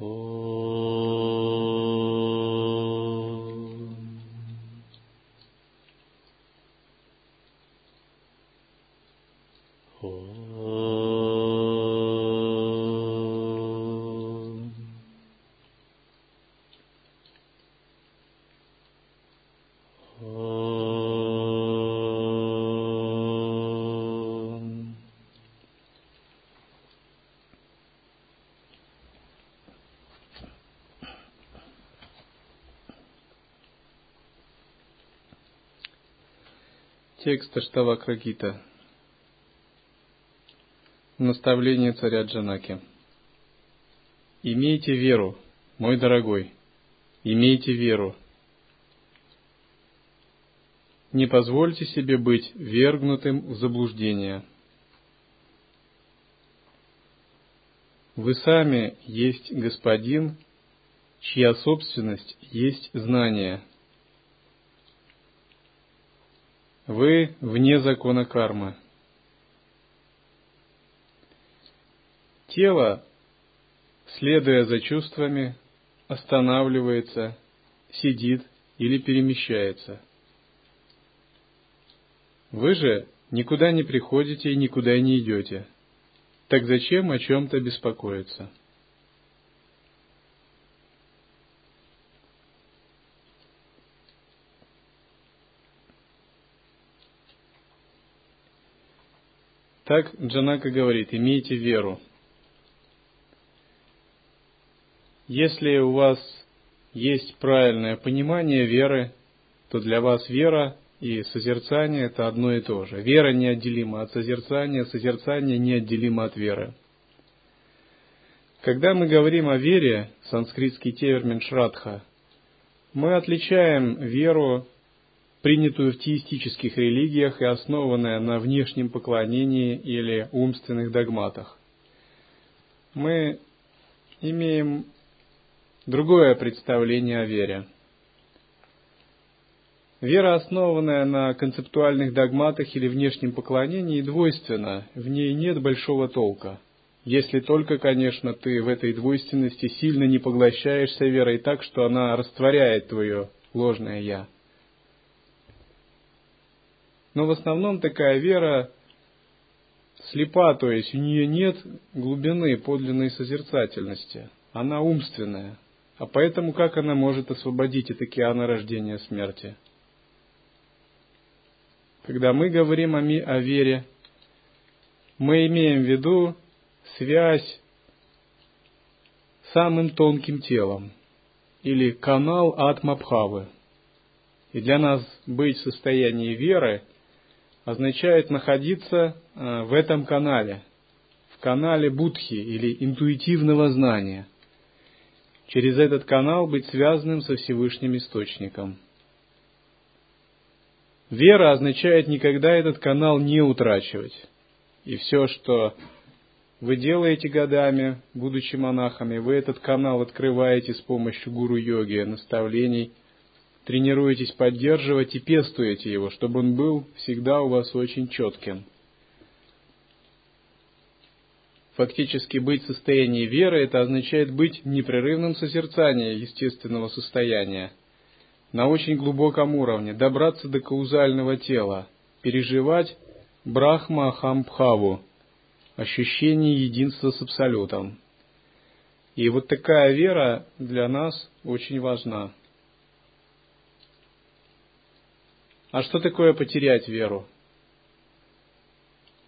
Oh. Текст Аштавакрагита. Наставление царя Джанаки. Имейте веру, мой дорогой, имейте веру. Не позвольте себе быть вергнутым в заблуждение. Вы сами есть господин, чья собственность есть знание – Вы вне закона кармы. Тело, следуя за чувствами, останавливается, сидит или перемещается. Вы же никуда не приходите и никуда не идете. Так зачем о чем-то беспокоиться? Так Джанака говорит, имейте веру. Если у вас есть правильное понимание веры, то для вас вера и созерцание – это одно и то же. Вера неотделима от созерцания, созерцание неотделимо от веры. Когда мы говорим о вере, санскритский термин шрадха, мы отличаем веру принятую в теистических религиях и основанная на внешнем поклонении или умственных догматах. Мы имеем другое представление о вере. Вера, основанная на концептуальных догматах или внешнем поклонении, двойственна, в ней нет большого толка. Если только, конечно, ты в этой двойственности сильно не поглощаешься верой так, что она растворяет твое ложное «я». Но в основном такая вера слепа, то есть у нее нет глубины подлинной созерцательности. Она умственная. А поэтому как она может освободить от океана рождения смерти? Когда мы говорим о, ми, о вере, мы имеем в виду связь с самым тонким телом или канал Атмабхавы. И для нас быть в состоянии веры – означает находиться э, в этом канале, в канале будхи или интуитивного знания. Через этот канал быть связанным со Всевышним Источником. Вера означает никогда этот канал не утрачивать. И все, что вы делаете годами, будучи монахами, вы этот канал открываете с помощью гуру-йоги, наставлений – тренируетесь поддерживать и пестуете его, чтобы он был всегда у вас очень четким. Фактически быть в состоянии веры – это означает быть в непрерывном созерцании естественного состояния, на очень глубоком уровне, добраться до каузального тела, переживать Брахма Ахамбхаву, ощущение единства с Абсолютом. И вот такая вера для нас очень важна. А что такое потерять веру?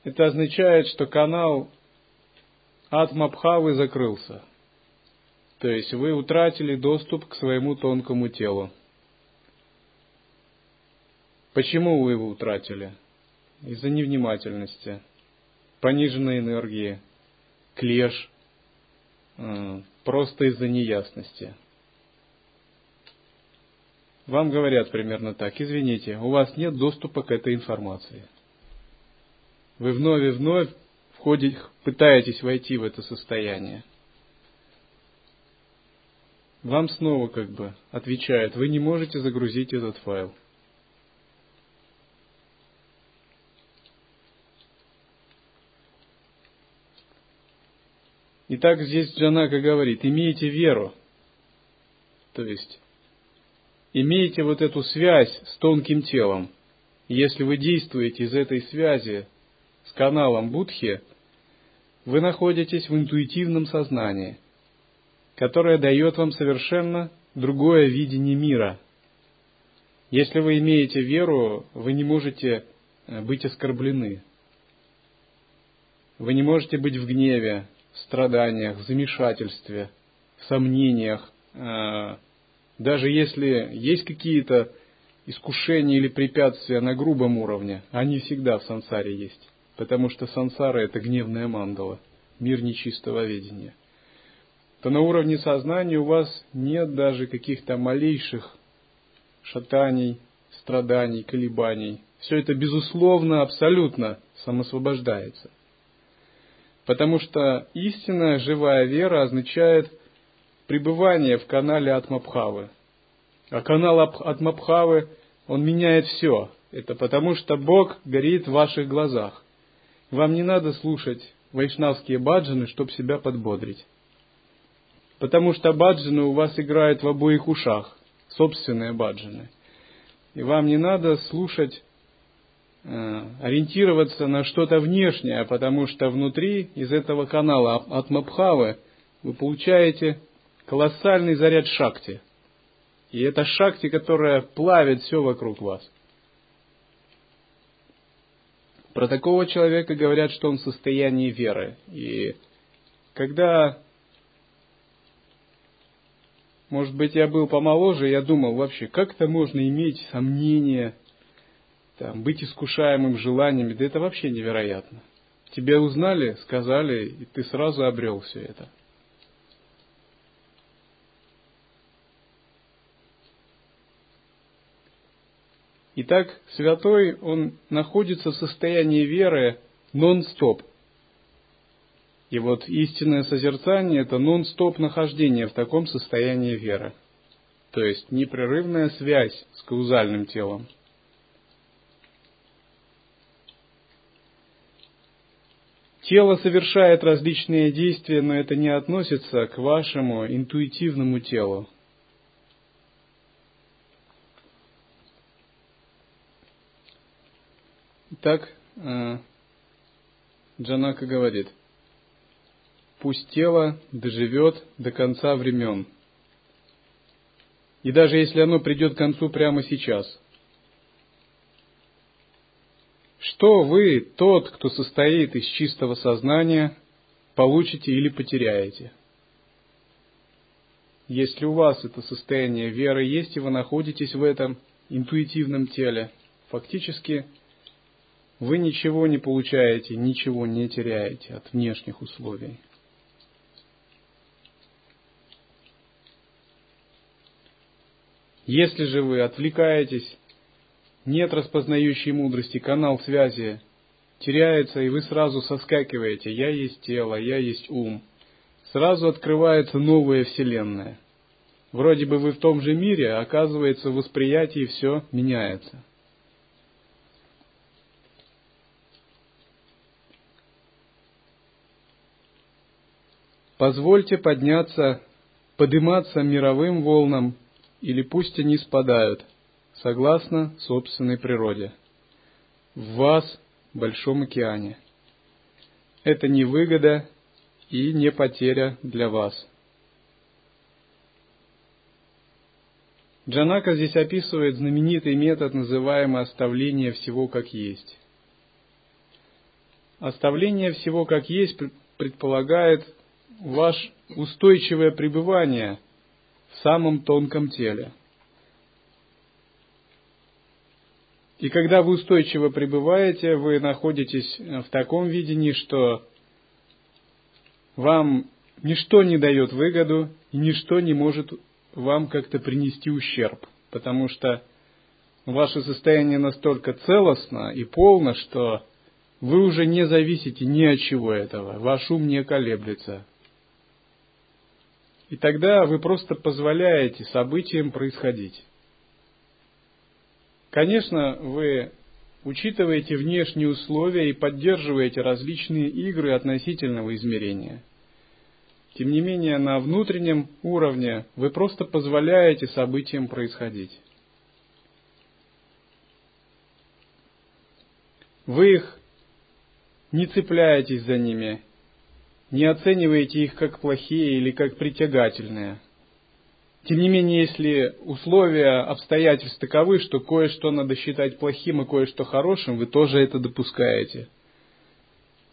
Это означает, что канал Атмабхавы закрылся. То есть вы утратили доступ к своему тонкому телу. Почему вы его утратили? Из-за невнимательности, пониженной энергии, клеш, э, просто из-за неясности – вам говорят примерно так, извините, у вас нет доступа к этой информации. Вы вновь и вновь входите, пытаетесь войти в это состояние. Вам снова как бы отвечают, вы не можете загрузить этот файл. Итак, здесь Джанака говорит, имейте веру. То есть, имейте вот эту связь с тонким телом. Если вы действуете из этой связи с каналом Будхи, вы находитесь в интуитивном сознании, которое дает вам совершенно другое видение мира. Если вы имеете веру, вы не можете э, быть оскорблены. Вы не можете быть в гневе, в страданиях, в замешательстве, в сомнениях. Э, даже если есть какие-то искушения или препятствия на грубом уровне, они всегда в сансаре есть. Потому что сансара – это гневная мандала, мир нечистого видения – то на уровне сознания у вас нет даже каких-то малейших шатаний, страданий, колебаний. Все это, безусловно, абсолютно самосвобождается. Потому что истинная живая вера означает пребывание в канале Атмабхавы. А канал Атмабхавы, он меняет все. Это потому, что Бог горит в ваших глазах. Вам не надо слушать вайшнавские баджаны, чтобы себя подбодрить потому что баджаны у вас играют в обоих ушах, собственные баджаны. И вам не надо слушать, э, ориентироваться на что-то внешнее, потому что внутри из этого канала от Мабхавы вы получаете колоссальный заряд шакти. И это шакти, которая плавит все вокруг вас. Про такого человека говорят, что он в состоянии веры. И когда может быть, я был помоложе, я думал вообще, как это можно иметь сомнения, там, быть искушаемым желаниями, да это вообще невероятно. Тебя узнали, сказали, и ты сразу обрел все это. Итак, святой, он находится в состоянии веры нон-стоп – и вот истинное созерцание – это нон-стоп нахождение в таком состоянии веры. То есть непрерывная связь с каузальным телом. Тело совершает различные действия, но это не относится к вашему интуитивному телу. Так э, Джанака говорит – пусть тело доживет до конца времен. И даже если оно придет к концу прямо сейчас. Что вы, тот, кто состоит из чистого сознания, получите или потеряете? Если у вас это состояние веры есть, и вы находитесь в этом интуитивном теле, фактически вы ничего не получаете, ничего не теряете от внешних условий. Если же вы отвлекаетесь, нет распознающей мудрости, канал связи теряется, и вы сразу соскакиваете «я есть тело», «я есть ум», сразу открывается новая вселенная. Вроде бы вы в том же мире, а оказывается в восприятии все меняется. Позвольте подняться, подниматься мировым волнам или пусть они спадают, согласно собственной природе. В вас, Большом океане. Это не выгода и не потеря для вас. Джанака здесь описывает знаменитый метод, называемый оставление всего как есть. Оставление всего как есть предполагает ваше устойчивое пребывание в самом тонком теле. И когда вы устойчиво пребываете, вы находитесь в таком видении, что вам ничто не дает выгоду, и ничто не может вам как-то принести ущерб, потому что ваше состояние настолько целостно и полно, что вы уже не зависите ни от чего этого, ваш ум не колеблется, и тогда вы просто позволяете событиям происходить. Конечно, вы учитываете внешние условия и поддерживаете различные игры относительного измерения. Тем не менее, на внутреннем уровне вы просто позволяете событиям происходить. Вы их не цепляетесь за ними, не оцениваете их как плохие или как притягательные. Тем не менее, если условия, обстоятельства таковы, что кое-что надо считать плохим и кое-что хорошим, вы тоже это допускаете.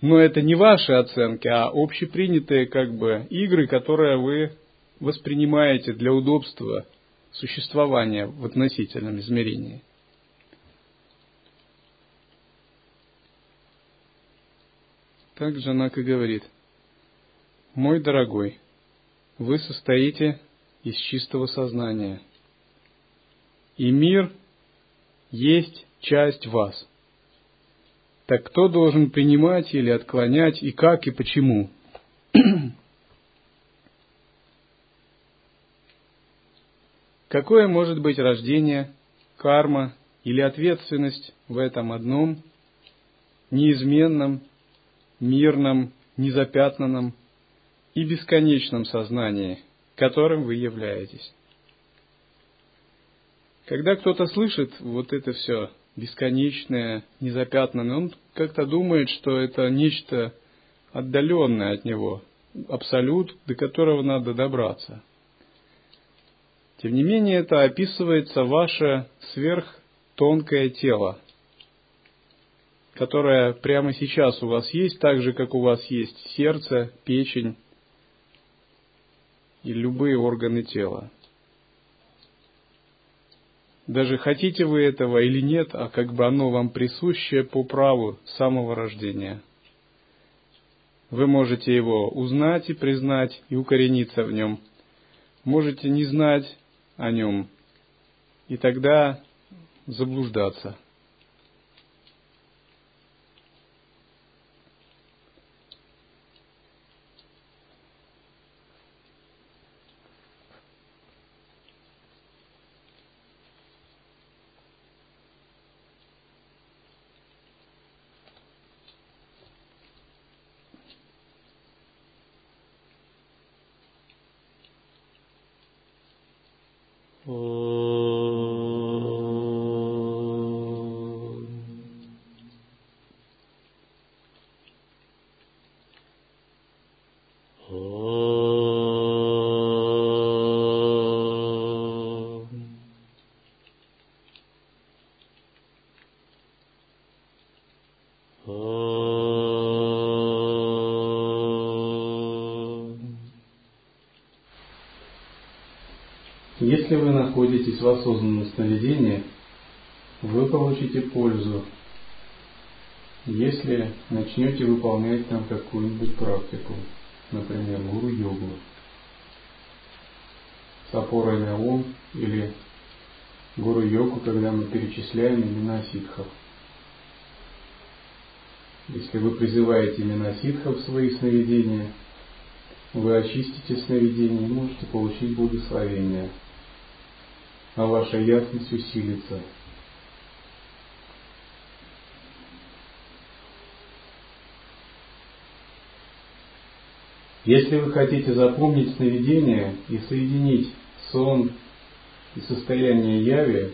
Но это не ваши оценки, а общепринятые как бы игры, которые вы воспринимаете для удобства существования в относительном измерении. Так Джанак и говорит, «Мой дорогой, вы состоите из чистого сознания, и мир есть часть вас. Так кто должен принимать или отклонять, и как, и почему?» Какое может быть рождение, карма или ответственность в этом одном, неизменном мирном, незапятнанном и бесконечном сознании, которым вы являетесь. Когда кто-то слышит вот это все бесконечное, незапятнанное, он как-то думает, что это нечто отдаленное от него, абсолют, до которого надо добраться. Тем не менее, это описывается ваше сверхтонкое тело, которая прямо сейчас у вас есть, так же, как у вас есть сердце, печень и любые органы тела. Даже хотите вы этого или нет, а как бы оно вам присуще по праву самого рождения. Вы можете его узнать и признать и укорениться в нем. Можете не знать о нем и тогда заблуждаться. Если находитесь в осознанном сновидении, вы получите пользу, если начнете выполнять там какую-нибудь практику, например, гуру-йогу, с опорой на ум или гуру-йогу, когда мы перечисляем имена ситхов. Если вы призываете имена ситхов в свои сновидения, вы очистите сновидение и можете получить благословение – а ваша ясность усилится. Если вы хотите запомнить сновидение и соединить сон и состояние яви,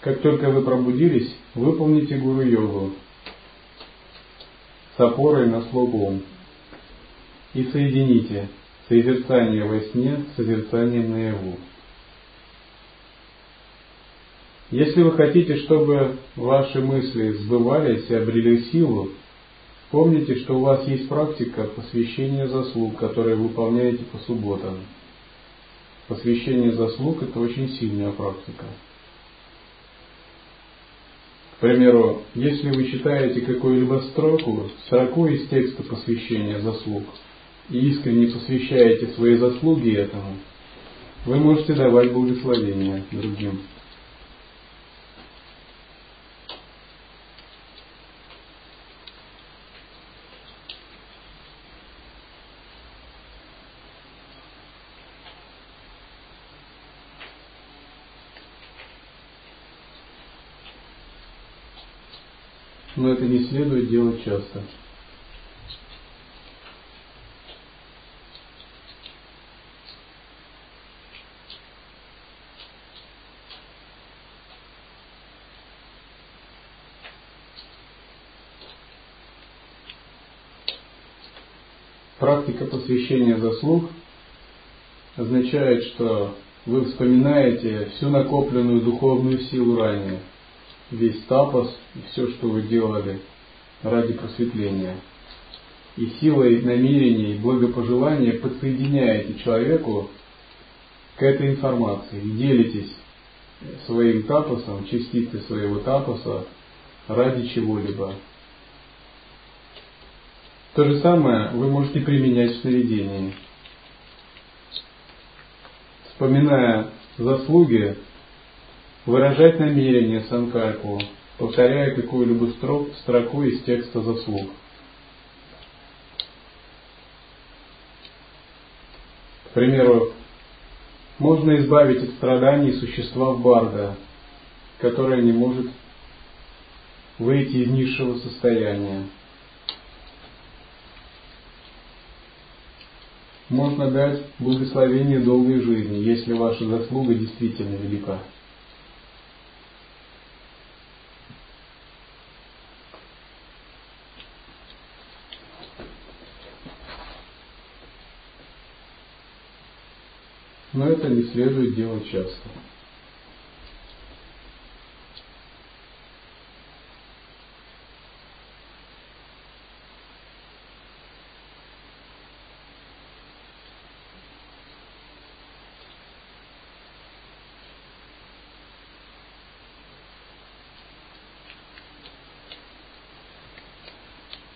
как только вы пробудились, выполните гуру-йогу с опорой на слогом и соедините созерцание во сне с созерцанием наяву. Если вы хотите, чтобы ваши мысли сбывались и обрели силу, помните, что у вас есть практика посвящения заслуг, которые вы выполняете по субботам. Посвящение заслуг – это очень сильная практика. К примеру, если вы читаете какую-либо строку, строку из текста посвящения заслуг, и искренне посвящаете свои заслуги этому, вы можете давать благословение другим. но это не следует делать часто. Практика посвящения заслуг означает, что вы вспоминаете всю накопленную духовную силу ранее – весь тапос и все, что вы делали ради просветления. И силой намерений и благопожелания подсоединяете человеку к этой информации и делитесь своим тапосом, частицей своего тапоса ради чего-либо. То же самое вы можете применять в сновидении. Вспоминая заслуги, выражать намерение санкальпу, повторяя какую-либо строку из текста заслуг. К примеру, можно избавить от страданий существа в Барда, которое не может выйти из низшего состояния. можно дать благословение долгой жизни, если ваша заслуга действительно велика. Но это не следует делать часто.